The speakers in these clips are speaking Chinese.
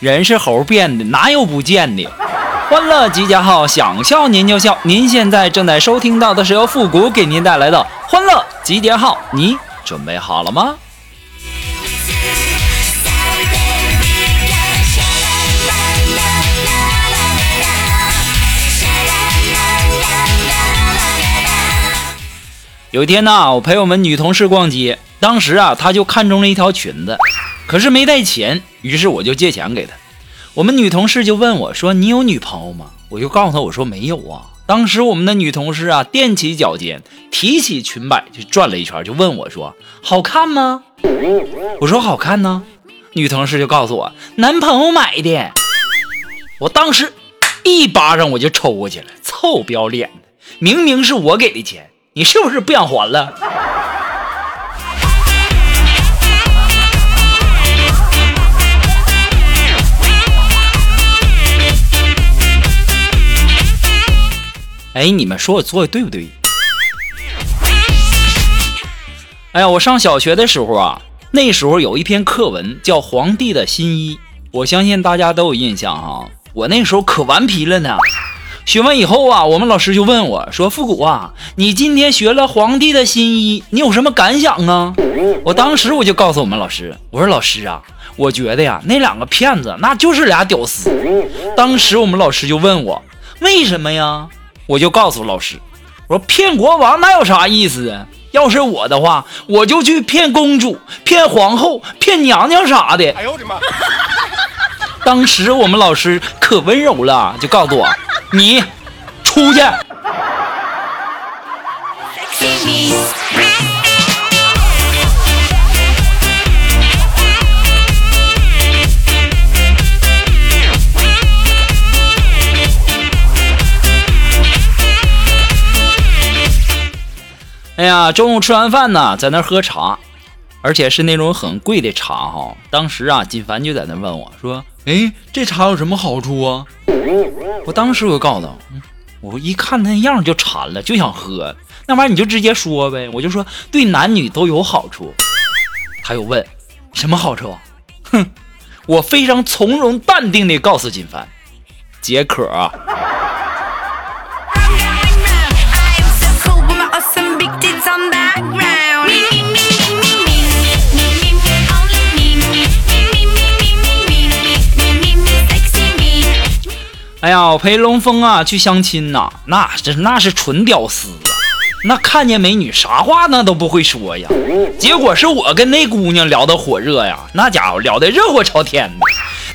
人是猴变的，哪有不见的？欢乐集结号，想笑您就笑。您现在正在收听到的是由复古给您带来的欢乐集结号，你准备好了吗？有一天呢，我陪我们女同事逛街，当时啊，她就看中了一条裙子。可是没带钱，于是我就借钱给他。我们女同事就问我说：“你有女朋友吗？”我就告诉他我说：“没有啊。”当时我们的女同事啊踮起脚尖，提起裙摆就转了一圈，就问我说：“好看吗？”我说：“好看呢。”女同事就告诉我：“男朋友买的。”我当时一巴掌我就抽过去了，臭不要脸的！明明是我给的钱，你是不是不想还了？哎，你们说我做的对不对？哎呀，我上小学的时候啊，那时候有一篇课文叫《皇帝的新衣》，我相信大家都有印象哈。我那时候可顽皮了呢，学完以后啊，我们老师就问我说：“复古啊，你今天学了皇帝的新衣，你有什么感想啊？”我当时我就告诉我们老师，我说：“老师啊，我觉得呀，那两个骗子那就是俩屌丝。”当时我们老师就问我：“为什么呀？”我就告诉老师，我说骗国王那有啥意思啊？要是我的话，我就去骗公主、骗皇后、骗娘娘啥的。哎呦我的妈！当时我们老师可温柔了，就告诉我，你出去。哎呀，中午吃完饭呢，在那喝茶，而且是那种很贵的茶哈。当时啊，金凡就在那问我说：“哎，这茶有什么好处啊？”我当时我就告诉他：“我一看那样就馋了，就想喝那玩意儿，你就直接说呗。”我就说：“对男女都有好处。”他又问：“什么好处？”哼，我非常从容淡定地告诉金凡：“解渴。”哎呀，我陪龙峰啊去相亲呐，那这那是纯屌丝啊，那看见美女啥话那都不会说呀。结果是我跟那姑娘聊得火热呀，那家伙聊得热火朝天的。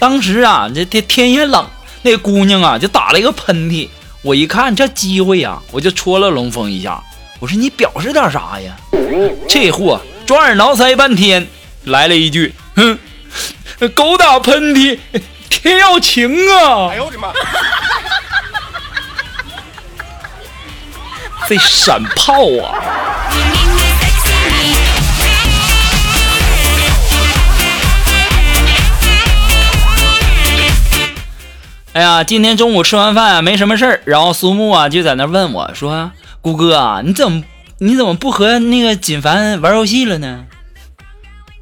当时啊，这天天也冷，那姑娘啊就打了一个喷嚏。我一看这机会呀，我就戳了龙峰一下。我说你表示点啥呀？这货抓耳挠腮半天，来了一句：“哼，狗打喷嚏。”天要晴啊！哎呦我的妈！这闪炮啊！哎呀，今天中午吃完饭没什么事儿，然后苏木啊就在那问我说：“谷哥啊，你怎么你怎么不和那个锦凡玩游戏了呢？”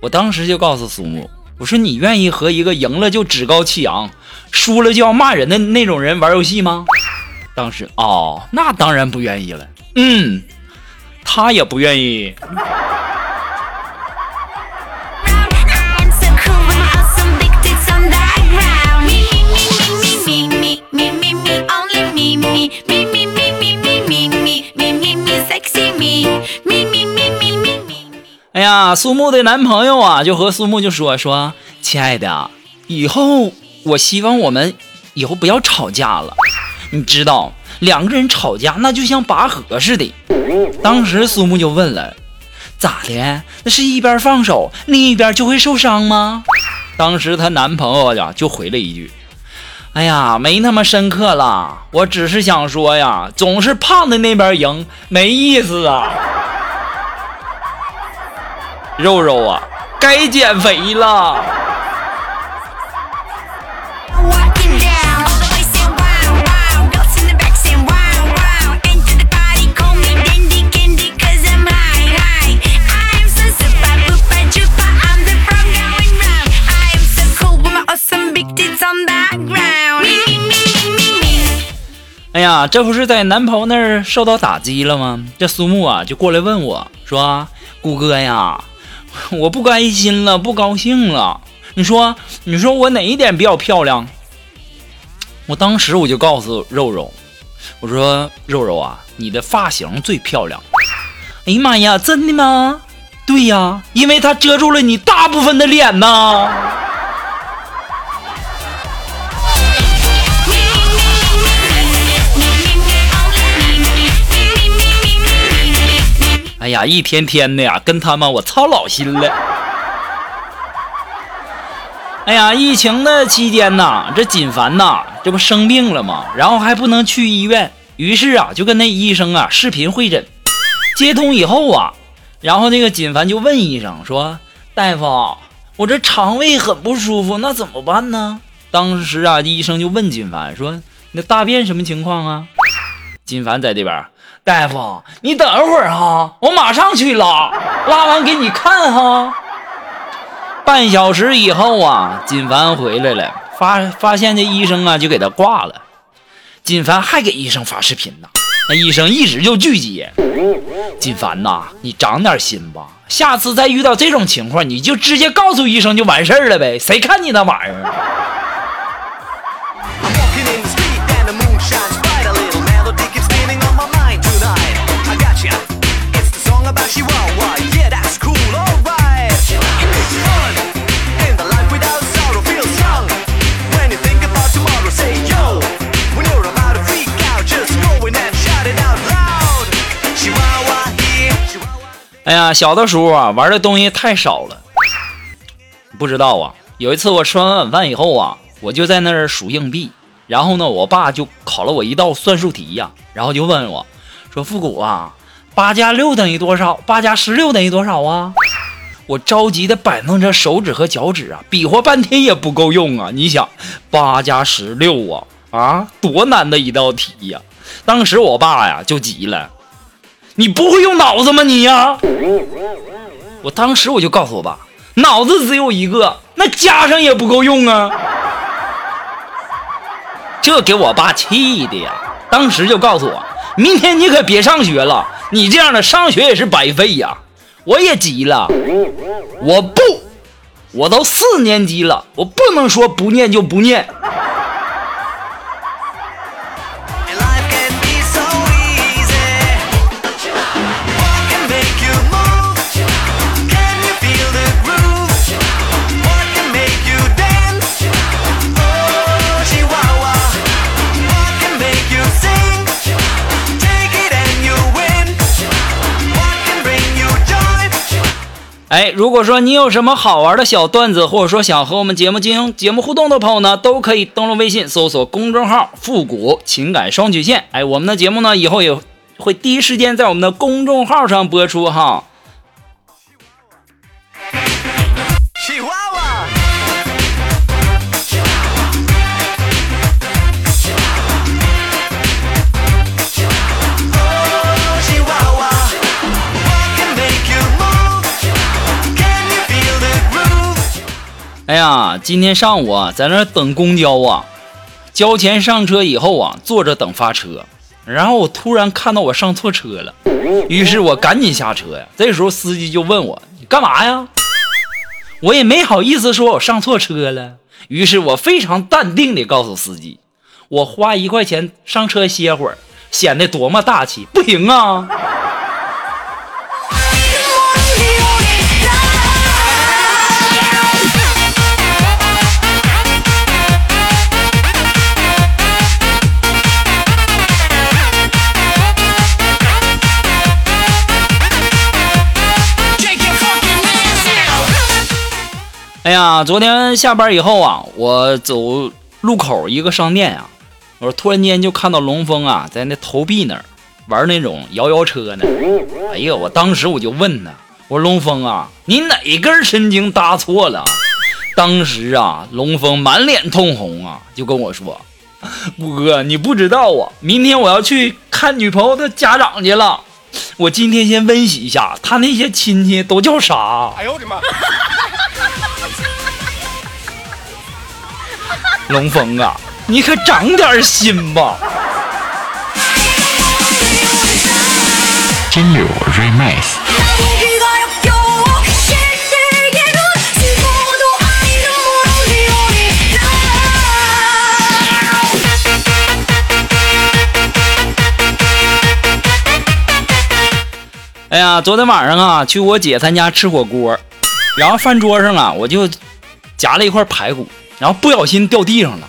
我当时就告诉苏木。我说你愿意和一个赢了就趾高气扬，输了就要骂人的那种人玩游戏吗？当时哦，那当然不愿意了。嗯，他也不愿意。呀，苏木的男朋友啊，就和苏木就说说，亲爱的，以后我希望我们以后不要吵架了。你知道，两个人吵架那就像拔河似的。当时苏木就问了，咋的？那是一边放手，另一边就会受伤吗？当时她男朋友呀就回了一句，哎呀，没那么深刻了，我只是想说呀，总是胖的那边赢，没意思啊。肉肉啊，该减肥了。哎呀，这不是在男朋友那儿受到打击了吗？这苏木啊就过来问我说：“谷哥呀，我不开心了，不高兴了。你说，你说我哪一点比较漂亮？”我当时我就告诉肉肉，我说：“肉肉啊，你的发型最漂亮。”哎呀妈呀，真的吗？对呀，因为它遮住了你大部分的脸呐。哎呀，一天天的呀，跟他们我操老心了。哎呀，疫情的期间呐，这锦凡呐，这不生病了吗？然后还不能去医院，于是啊，就跟那医生啊视频会诊。接通以后啊，然后那个锦凡就问医生说：“大夫，我这肠胃很不舒服，那怎么办呢？”当时啊，医生就问锦凡说：“你的大便什么情况啊？”锦凡在这边。大夫，你等会儿哈，我马上去拉，拉完给你看哈。半小时以后啊，锦凡回来了，发发现这医生啊就给他挂了。锦凡还给医生发视频呢，那医生一直就拒接。锦凡呐，你长点心吧，下次再遇到这种情况，你就直接告诉医生就完事儿了呗，谁看你那玩意儿？哎呀，小的时候啊，玩的东西太少了。不知道啊，有一次我吃完晚饭以后啊，我就在那儿数硬币，然后呢，我爸就考了我一道算术题呀，然后就问我，说：“复古啊，八加六等于多少？八加十六等于多少啊？”我着急的摆弄着手指和脚趾啊，比划半天也不够用啊！你想，八加十六啊，啊，多难的一道题呀！当时我爸呀就急了。你不会用脑子吗你呀？我当时我就告诉我爸，脑子只有一个，那加上也不够用啊。这给我爸气的呀，当时就告诉我，明天你可别上学了，你这样的上学也是白费呀。我也急了，我不，我都四年级了，我不能说不念就不念。哎，如果说你有什么好玩的小段子，或者说想和我们节目进行节目互动的朋友呢，都可以登录微信搜索公众号“复古情感双曲线”。哎，我们的节目呢，以后也会第一时间在我们的公众号上播出哈。今天上午啊，在那等公交啊，交钱上车以后啊，坐着等发车，然后我突然看到我上错车了，于是我赶紧下车呀。这时候司机就问我：“你干嘛呀？”我也没好意思说我上错车了，于是我非常淡定地告诉司机：“我花一块钱上车歇会儿，显得多么大气，不行啊。”哎呀，昨天下班以后啊，我走路口一个商店啊，我突然间就看到龙峰啊在那投币那儿玩那种摇摇车呢。哎呀，我当时我就问他，我说龙峰啊，你哪根神经搭错了？当时啊，龙峰满脸通红啊，就跟我说：“五哥，你不知道啊，明天我要去看女朋友的家长去了。我今天先温习一下，他那些亲戚都叫啥？”哎呦我的妈！龙峰啊，你可长点心吧。金柳 Remix。哎呀，昨天晚上啊，去我姐她家吃火锅，然后饭桌上啊，我就夹了一块排骨，然后不小心掉地上了。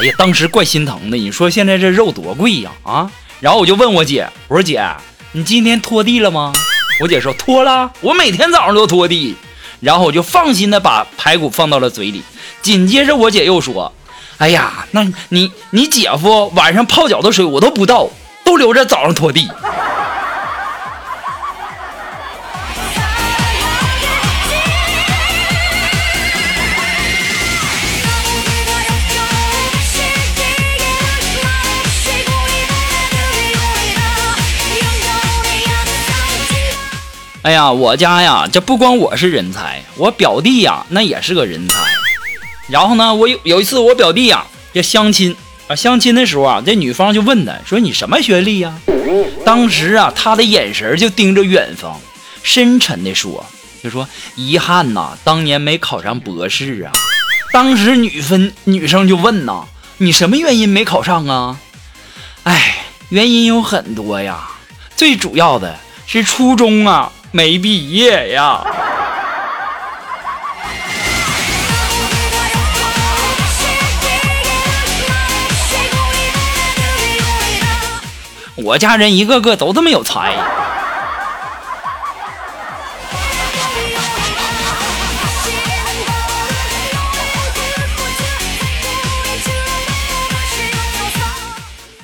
哎呀，当时怪心疼的。你说现在这肉多贵呀啊！然后我就问我姐，我说姐，你今天拖地了吗？我姐说拖了，我每天早上都拖地。然后我就放心的把排骨放到了嘴里。紧接着我姐又说，哎呀，那你你姐夫晚上泡脚的水我都不倒，都留着早上拖地。哎呀，我家呀，这不光我是人才，我表弟呀，那也是个人才。然后呢，我有有一次我表弟呀，这相亲啊，相亲的时候啊，这女方就问他说：“你什么学历呀？”当时啊，他的眼神就盯着远方，深沉的说：“就说遗憾呐，当年没考上博士啊。”当时女分女生就问呐：“你什么原因没考上啊？”哎，原因有很多呀，最主要的是初中啊。没毕业呀！我家人一个个都这么有才。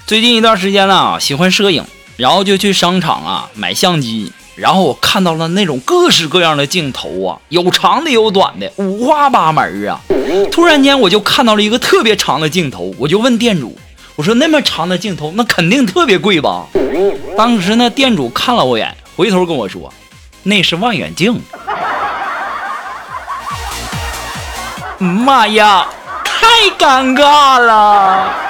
最近一段时间呢，喜欢摄影，然后就去商场啊买相机。然后我看到了那种各式各样的镜头啊，有长的有短的，五花八门啊。突然间我就看到了一个特别长的镜头，我就问店主：“我说那么长的镜头，那肯定特别贵吧？”当时呢，店主看了我眼，回头跟我说：“那是望远镜。”妈呀，太尴尬了！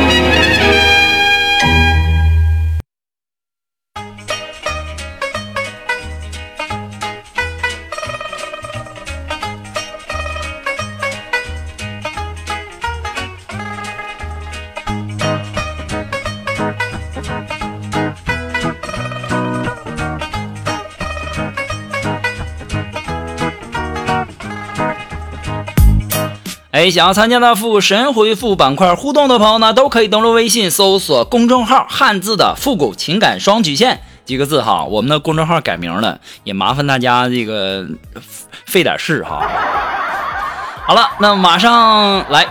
哎，想要参加到复神回复板块互动的朋友呢，都可以登录微信搜索公众号“汉字的复古情感双曲线”几个字哈。我们的公众号改名了，也麻烦大家这个费点事哈。好了，那马上来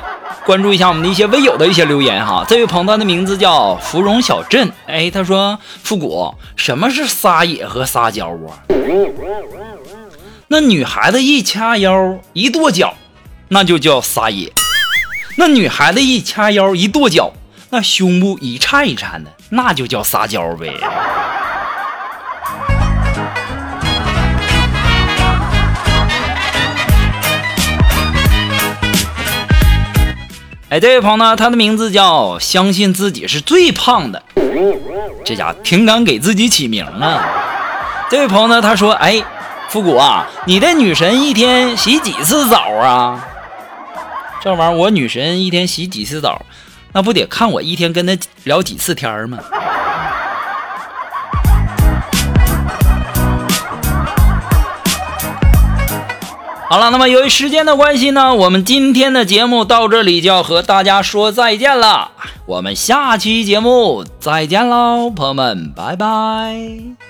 关注一下我们的一些微友的一些留言哈。这位朋友的名字叫芙蓉小镇，哎，他说复古什么是撒野和撒娇啊？那女孩子一掐腰一跺脚。那就叫撒野，那女孩子一掐腰一跺脚，那胸部一颤一颤的，那就叫撒娇呗。哎，这位朋友呢，他的名字叫相信自己是最胖的，这家挺敢给自己起名啊。这位朋友呢，他说：“哎，复古啊，你的女神一天洗几次澡啊？”这玩意儿，我女神一天洗几次澡，那不得看我一天跟她聊几次天吗？好了，那么由于时间的关系呢，我们今天的节目到这里就要和大家说再见了。我们下期节目再见喽，朋友们，拜拜。